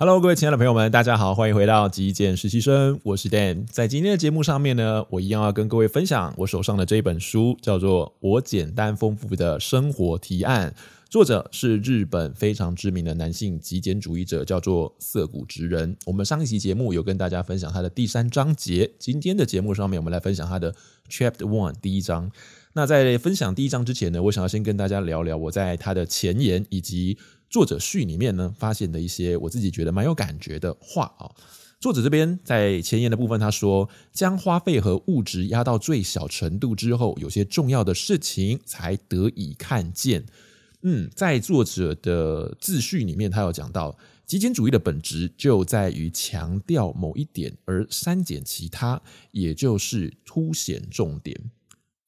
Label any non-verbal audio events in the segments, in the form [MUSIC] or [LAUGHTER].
Hello，各位亲爱的朋友们，大家好，欢迎回到极简实习生，我是 Dan。在今天的节目上面呢，我一样要跟各位分享我手上的这一本书，叫做《我简单丰富的生活提案》，作者是日本非常知名的男性极简主义者，叫做涩谷直人。我们上一期节目有跟大家分享他的第三章节，今天的节目上面我们来分享他的 Chapter One 第一章。那在分享第一章之前呢，我想要先跟大家聊聊我在他的前言以及。作者序里面呢，发现的一些我自己觉得蛮有感觉的话啊。作者这边在前言的部分，他说，将花费和物质压到最小程度之后，有些重要的事情才得以看见。嗯，在作者的自序里面，他有讲到，极简主义的本质就在于强调某一点，而删减其他，也就是凸显重点。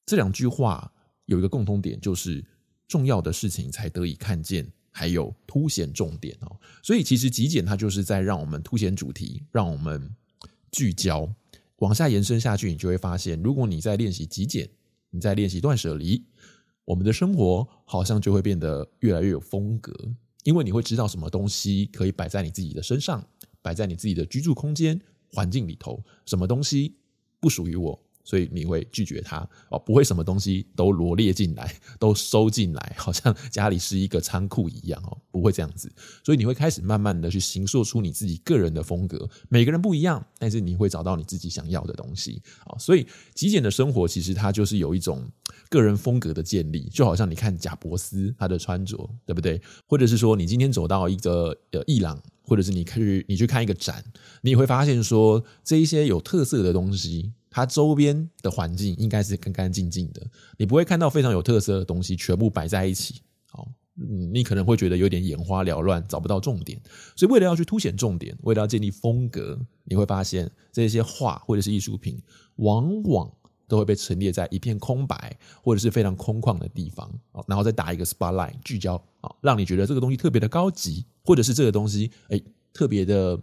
这两句话有一个共通点，就是重要的事情才得以看见。还有凸显重点哦，所以其实极简它就是在让我们凸显主题，让我们聚焦。往下延伸下去，你就会发现，如果你在练习极简，你在练习断舍离，我们的生活好像就会变得越来越有风格，因为你会知道什么东西可以摆在你自己的身上，摆在你自己的居住空间环境里头，什么东西不属于我。所以你会拒绝它哦，不会什么东西都罗列进来，[LAUGHS] 都收进来，[LAUGHS] 好像家里是一个仓库一样哦，不会这样子。所以你会开始慢慢的去形塑出你自己个人的风格。每个人不一样，但是你会找到你自己想要的东西啊。所以极简的生活其实它就是有一种个人风格的建立，就好像你看贾伯斯他的穿着，对不对？或者是说你今天走到一个呃伊朗，或者是你去你去看一个展，你也会发现说这一些有特色的东西。它周边的环境应该是干干净净的，你不会看到非常有特色的东西全部摆在一起。好，你可能会觉得有点眼花缭乱，找不到重点。所以，为了要去凸显重点，为了要建立风格，你会发现这些画或者是艺术品，往往都会被陈列在一片空白或者是非常空旷的地方，然后再打一个 spotlight 聚焦，啊，让你觉得这个东西特别的高级，或者是这个东西诶特别的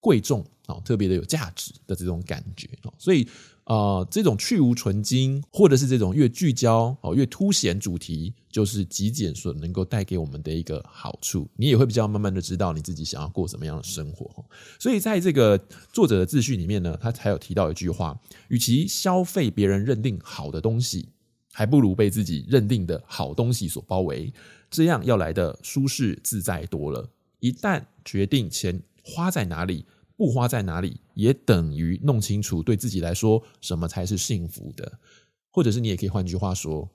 贵重。特别的有价值的这种感觉，所以呃，这种去无存菁，或者是这种越聚焦哦，越凸显主题，就是极简所能够带给我们的一个好处。你也会比较慢慢的知道你自己想要过什么样的生活。所以在这个作者的自序里面呢，他还有提到一句话：与其消费别人认定好的东西，还不如被自己认定的好东西所包围，这样要来的舒适自在多了。一旦决定前花在哪里。不花在哪里，也等于弄清楚对自己来说什么才是幸福的，或者是你也可以换句话说，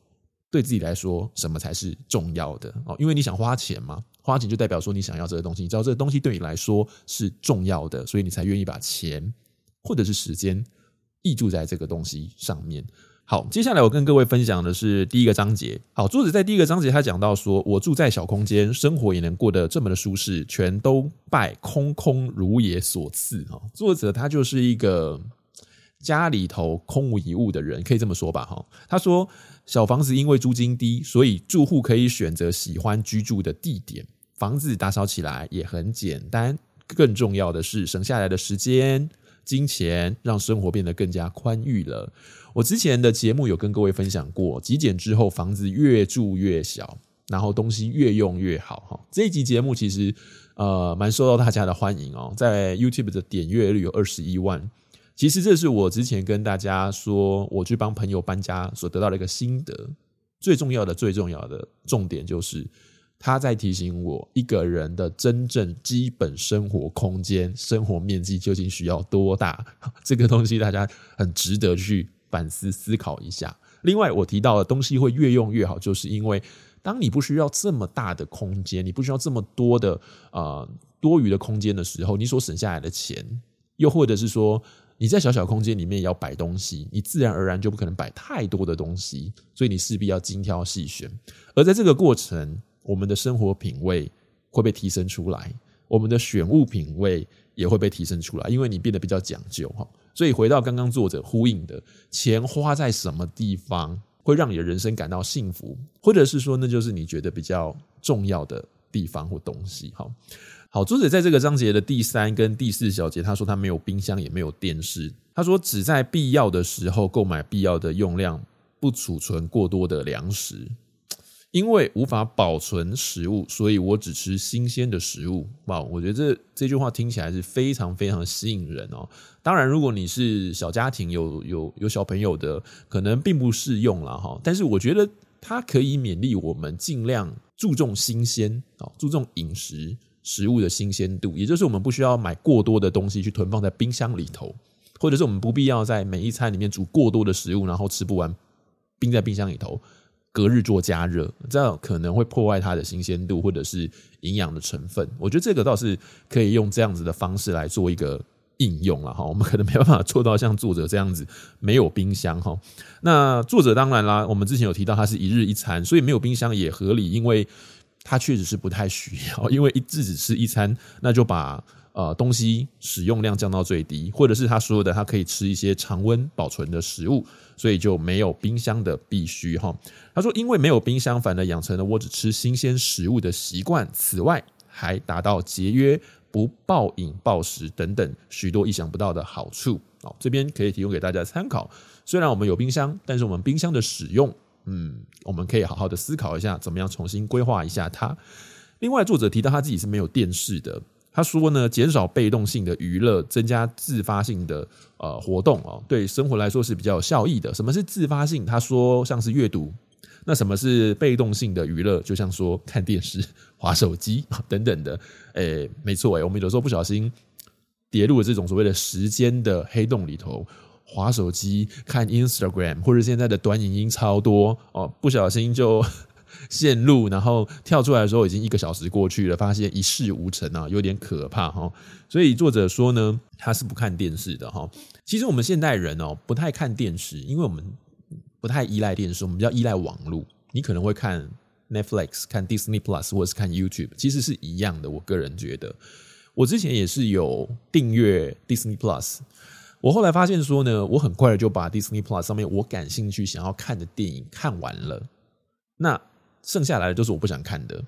对自己来说什么才是重要的哦？因为你想花钱嘛，花钱就代表说你想要这个东西，你知道这个东西对你来说是重要的，所以你才愿意把钱或者是时间挹注在这个东西上面。好，接下来我跟各位分享的是第一个章节。好，作者在第一个章节他讲到说，我住在小空间，生活也能过得这么的舒适，全都拜空空如也所赐。哈，作者他就是一个家里头空无一物的人，可以这么说吧？哈，他说小房子因为租金低，所以住户可以选择喜欢居住的地点，房子打扫起来也很简单。更重要的是，省下来的时间。金钱让生活变得更加宽裕了。我之前的节目有跟各位分享过，极简之后房子越住越小，然后东西越用越好。哈，这一集节目其实呃蛮受到大家的欢迎哦，在 YouTube 的点阅率有二十一万。其实这是我之前跟大家说，我去帮朋友搬家所得到的一个心得。最重要的、最重要的重点就是。他在提醒我，一个人的真正基本生活空间、生活面积究竟需要多大？[LAUGHS] 这个东西大家很值得去反思思考一下。另外，我提到的东西会越用越好，就是因为当你不需要这么大的空间，你不需要这么多的呃多余的空间的时候，你所省下来的钱，又或者是说你在小小空间里面也要摆东西，你自然而然就不可能摆太多的东西，所以你势必要精挑细选。而在这个过程，我们的生活品味会被提升出来，我们的选物品味也会被提升出来，因为你变得比较讲究哈。所以回到刚刚作者呼应的，钱花在什么地方会让你的人生感到幸福，或者是说那就是你觉得比较重要的地方或东西。好，好，作者在这个章节的第三跟第四小节，他说他没有冰箱也没有电视，他说只在必要的时候购买必要的用量，不储存过多的粮食。因为无法保存食物，所以我只吃新鲜的食物。哇，我觉得这这句话听起来是非常非常吸引人哦。当然，如果你是小家庭，有有有小朋友的，可能并不适用了哈。但是我觉得它可以勉励我们尽量注重新鲜啊，注重饮食食物的新鲜度，也就是我们不需要买过多的东西去囤放在冰箱里头，或者是我们不必要在每一餐里面煮过多的食物，然后吃不完，冰在冰箱里头。隔日做加热，这样可能会破坏它的新鲜度或者是营养的成分。我觉得这个倒是可以用这样子的方式来做一个应用了哈。我们可能没办法做到像作者这样子没有冰箱哈。那作者当然啦，我们之前有提到他是一日一餐，所以没有冰箱也合理，因为他确实是不太需要，因为一日只吃一餐，那就把。呃，东西使用量降到最低，或者是他说的，他可以吃一些常温保存的食物，所以就没有冰箱的必须哈。他说，因为没有冰箱，反而养成了我只吃新鲜食物的习惯。此外，还达到节约、不暴饮暴食等等许多意想不到的好处。哦，这边可以提供给大家参考。虽然我们有冰箱，但是我们冰箱的使用，嗯，我们可以好好的思考一下，怎么样重新规划一下它。另外，作者提到他自己是没有电视的。他说呢，减少被动性的娱乐，增加自发性的呃活动哦，对生活来说是比较有效益的。什么是自发性？他说像是阅读。那什么是被动性的娱乐？就像说看电视、滑手机 [LAUGHS] 等等的。诶，没错诶，我们有时候不小心跌入了这种所谓的时间的黑洞里头，滑手机、看 Instagram 或者现在的短影音超多哦，不小心就。[LAUGHS] 线路，然后跳出来的时候，已经一个小时过去了，发现一事无成啊，有点可怕哈。所以作者说呢，他是不看电视的哈。其实我们现代人哦，不太看电视，因为我们不太依赖电视，我们比较依赖网络。你可能会看 Netflix、看 Disney Plus 或者是看 YouTube，其实是一样的。我个人觉得，我之前也是有订阅 Disney Plus，我后来发现说呢，我很快的就把 Disney Plus 上面我感兴趣、想要看的电影看完了。那剩下来的都是我不想看的，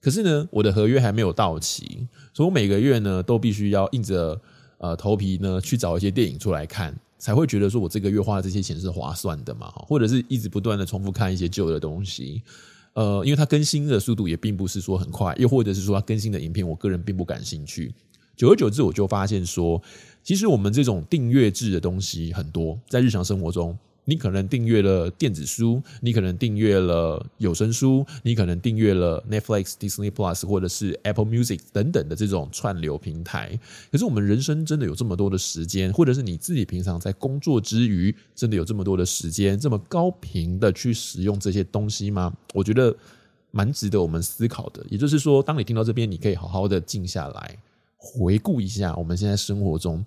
可是呢，我的合约还没有到期，所以我每个月呢都必须要硬着呃头皮呢去找一些电影出来看，才会觉得说我这个月花的这些钱是划算的嘛，或者是一直不断的重复看一些旧的东西，呃，因为它更新的速度也并不是说很快，又或者是说它更新的影片，我个人并不感兴趣。久而久之，我就发现说，其实我们这种订阅制的东西很多，在日常生活中。你可能订阅了电子书，你可能订阅了有声书，你可能订阅了 Netflix、Disney Plus 或者是 Apple Music 等等的这种串流平台。可是我们人生真的有这么多的时间，或者是你自己平常在工作之余，真的有这么多的时间，这么高频的去使用这些东西吗？我觉得蛮值得我们思考的。也就是说，当你听到这边，你可以好好的静下来，回顾一下我们现在生活中。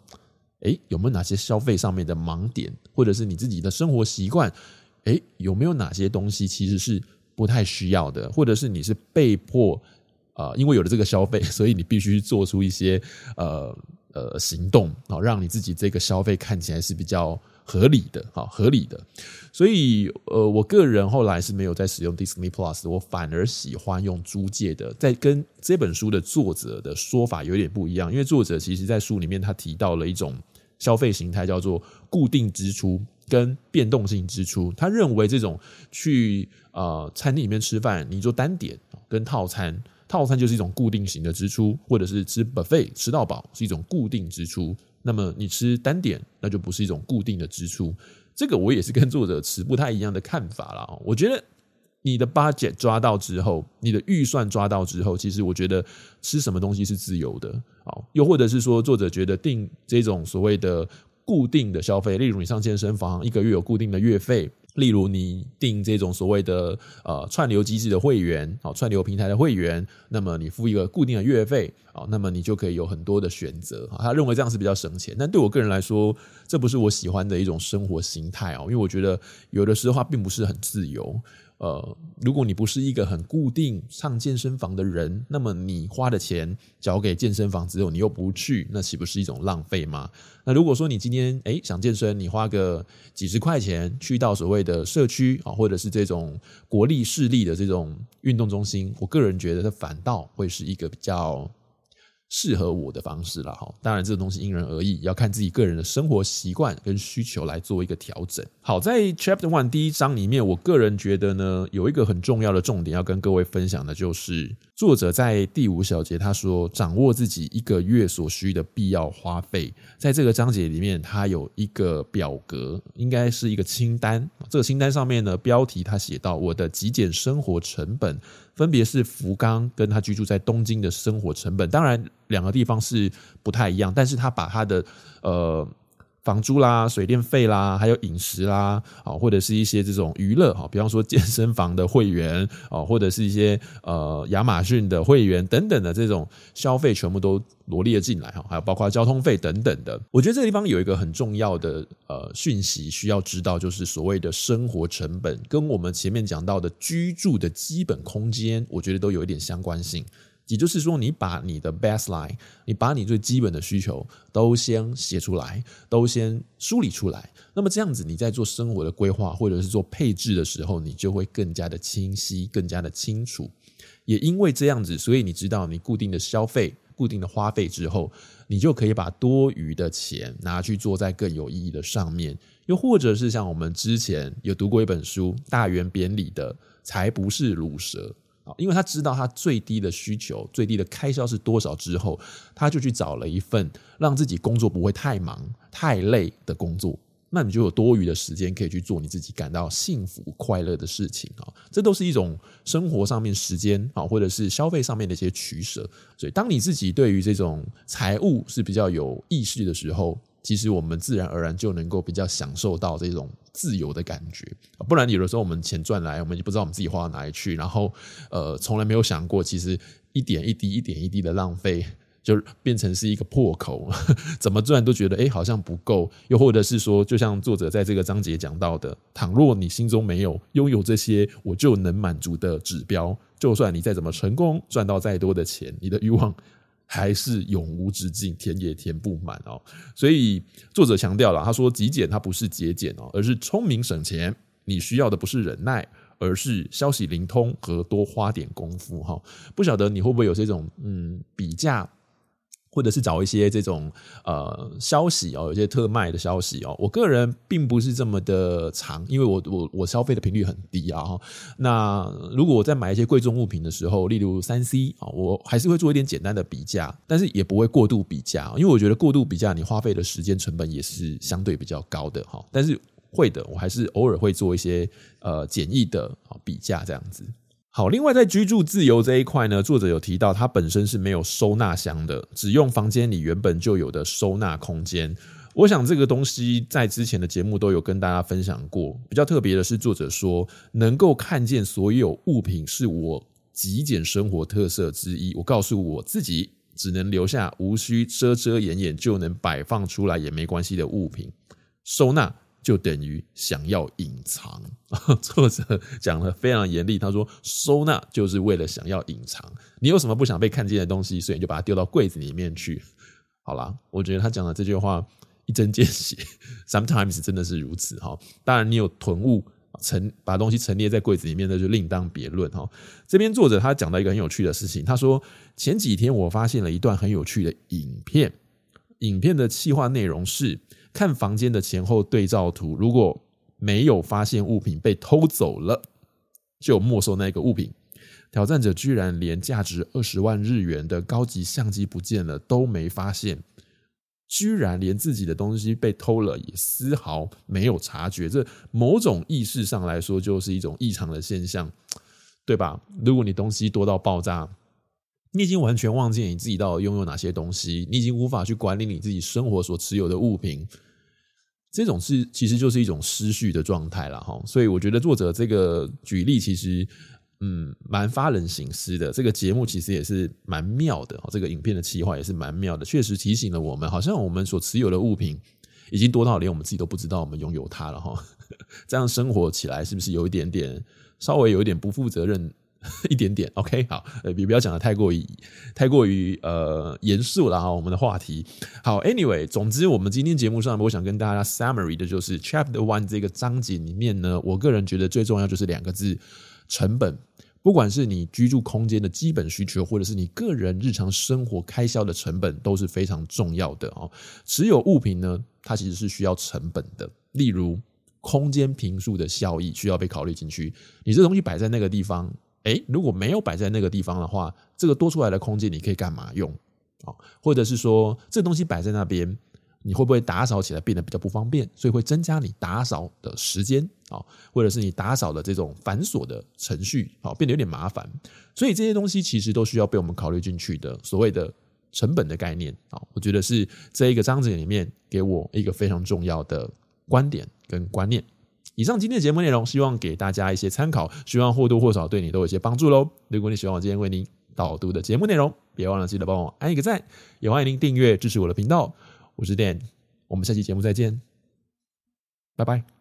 诶，有没有哪些消费上面的盲点，或者是你自己的生活习惯？诶，有没有哪些东西其实是不太需要的，或者是你是被迫啊、因为有了这个消费，[LAUGHS] 所以你必须做出一些呃呃行动啊，让你自己这个消费看起来是比较合理的，好合理的。所以呃，我个人后来是没有在使用 Disney Plus，我反而喜欢用租借的，在跟这本书的作者的说法有点不一样，因为作者其实在书里面他提到了一种。消费形态叫做固定支出跟变动性支出。他认为这种去呃餐厅里面吃饭，你做单点跟套餐，套餐就是一种固定型的支出，或者是吃 buffet 吃到饱是一种固定支出。那么你吃单点，那就不是一种固定的支出。这个我也是跟作者持不太一样的看法啦。我觉得。你的 budget 抓到之后，你的预算抓到之后，其实我觉得吃什么东西是自由的，好，又或者是说作者觉得定这种所谓的固定的消费，例如你上健身房一个月有固定的月费，例如你订这种所谓的呃串流机制的会员，好，串流平台的会员，那么你付一个固定的月费，好，那么你就可以有很多的选择，他认为这样是比较省钱，但对我个人来说，这不是我喜欢的一种生活形态哦，因为我觉得有的时候并不是很自由。呃，如果你不是一个很固定上健身房的人，那么你花的钱交给健身房之后，你又不去，那岂不是一种浪费吗？那如果说你今天诶想健身，你花个几十块钱去到所谓的的社区啊，或者是这种国力势力的这种运动中心，我个人觉得它反倒会是一个比较适合我的方式了哈，当然这个东西因人而异，要看自己个人的生活习惯跟需求来做一个调整。好，在 Chapter One 第一章里面，我个人觉得呢，有一个很重要的重点要跟各位分享的，就是作者在第五小节他说，掌握自己一个月所需的必要花费，在这个章节里面，他有一个表格，应该是一个清单。这个清单上面呢，标题他写到我的极简生活成本。分别是福冈跟他居住在东京的生活成本，当然两个地方是不太一样，但是他把他的呃。房租啦、水电费啦，还有饮食啦，啊，或者是一些这种娱乐，哈，比方说健身房的会员，啊，或者是一些呃亚马逊的会员等等的这种消费，全部都罗列进来，哈，还有包括交通费等等的。我觉得这个地方有一个很重要的呃讯息需要知道，就是所谓的生活成本，跟我们前面讲到的居住的基本空间，我觉得都有一点相关性。也就是说，你把你的 baseline，你把你最基本的需求都先写出来，都先梳理出来。那么这样子，你在做生活的规划或者是做配置的时候，你就会更加的清晰，更加的清楚。也因为这样子，所以你知道你固定的消费、固定的花费之后，你就可以把多余的钱拿去做在更有意义的上面。又或者是像我们之前有读过一本书《大圆扁里的才不是鲁蛇》。因为他知道他最低的需求、最低的开销是多少之后，他就去找了一份让自己工作不会太忙、太累的工作。那你就有多余的时间可以去做你自己感到幸福、快乐的事情啊！这都是一种生活上面时间啊，或者是消费上面的一些取舍。所以，当你自己对于这种财务是比较有意识的时候，其实我们自然而然就能够比较享受到这种自由的感觉，不然有的时候我们钱赚来，我们就不知道我们自己花到哪里去，然后呃，从来没有想过，其实一点一滴、一点一滴的浪费，[LAUGHS] 就变成是一个破口，[LAUGHS] 怎么赚都觉得好像不够，又或者是说，就像作者在这个章节讲到的，倘若你心中没有拥有这些我就能满足的指标，就算你再怎么成功，赚到再多的钱，你的欲望。还是永无止境，填也填不满哦。所以作者强调了，他说极简它不是节俭哦，而是聪明省钱。你需要的不是忍耐，而是消息灵通和多花点功夫哈。不晓得你会不会有这种嗯比价？或者是找一些这种呃消息哦，有些特卖的消息哦。我个人并不是这么的长，因为我我我消费的频率很低啊。那如果我在买一些贵重物品的时候，例如三 C 啊，我还是会做一点简单的比价，但是也不会过度比价，因为我觉得过度比价，你花费的时间成本也是相对比较高的哈。但是会的，我还是偶尔会做一些呃简易的比价这样子。好，另外在居住自由这一块呢，作者有提到，他本身是没有收纳箱的，只用房间里原本就有的收纳空间。我想这个东西在之前的节目都有跟大家分享过。比较特别的是，作者说能够看见所有物品是我极简生活特色之一。我告诉我自己，只能留下无需遮遮掩掩就能摆放出来也没关系的物品，收纳。就等于想要隐藏，[LAUGHS] 作者讲得非常严厉。他说：“收纳就是为了想要隐藏，你有什么不想被看见的东西，所以你就把它丢到柜子里面去。”好啦，我觉得他讲的这句话一针见血，[LAUGHS] sometimes 真的是如此哈。当然，你有囤物陈把东西陈列在柜子里面，那就另当别论哈。这边作者他讲到一个很有趣的事情，他说：“前几天我发现了一段很有趣的影片，影片的企划内容是。”看房间的前后对照图，如果没有发现物品被偷走了，就没收那个物品。挑战者居然连价值二十万日元的高级相机不见了都没发现，居然连自己的东西被偷了也丝毫没有察觉。这某种意识上来说，就是一种异常的现象，对吧？如果你东西多到爆炸，你已经完全忘记你自己到底拥有哪些东西，你已经无法去管理你自己生活所持有的物品，这种是其实就是一种失序的状态了哈。所以我觉得作者这个举例其实嗯蛮发人省思的。这个节目其实也是蛮妙的，这个影片的企划也是蛮妙的，确实提醒了我们，好像我们所持有的物品已经多到连我们自己都不知道我们拥有它了哈。[LAUGHS] 这样生活起来是不是有一点点稍微有一点不负责任？[LAUGHS] 一点点，OK，好，呃，不要讲的太过于太过于呃严肃了哈。我们的话题，好，Anyway，总之，我们今天节目上，我想跟大家 summary 的就是 Chapter One 这个章节里面呢，我个人觉得最重要就是两个字：成本。不管是你居住空间的基本需求，或者是你个人日常生活开销的成本，都是非常重要的哦。持有物品呢，它其实是需要成本的，例如空间平数的效益需要被考虑进去。你这东西摆在那个地方，诶，如果没有摆在那个地方的话，这个多出来的空间你可以干嘛用？啊，或者是说这东西摆在那边。你会不会打扫起来变得比较不方便？所以会增加你打扫的时间啊，或者是你打扫的这种繁琐的程序啊，变得有点麻烦。所以这些东西其实都需要被我们考虑进去的。所谓的成本的概念啊，我觉得是这一个章节里面给我一个非常重要的观点跟观念。以上今天的节目内容，希望给大家一些参考，希望或多或少对你都有一些帮助喽。如果你喜欢我今天为您导读的节目内容，别忘了记得帮我按一个赞，也欢迎您订阅支持我的频道。我是 Dan，我们下期节目再见，拜拜。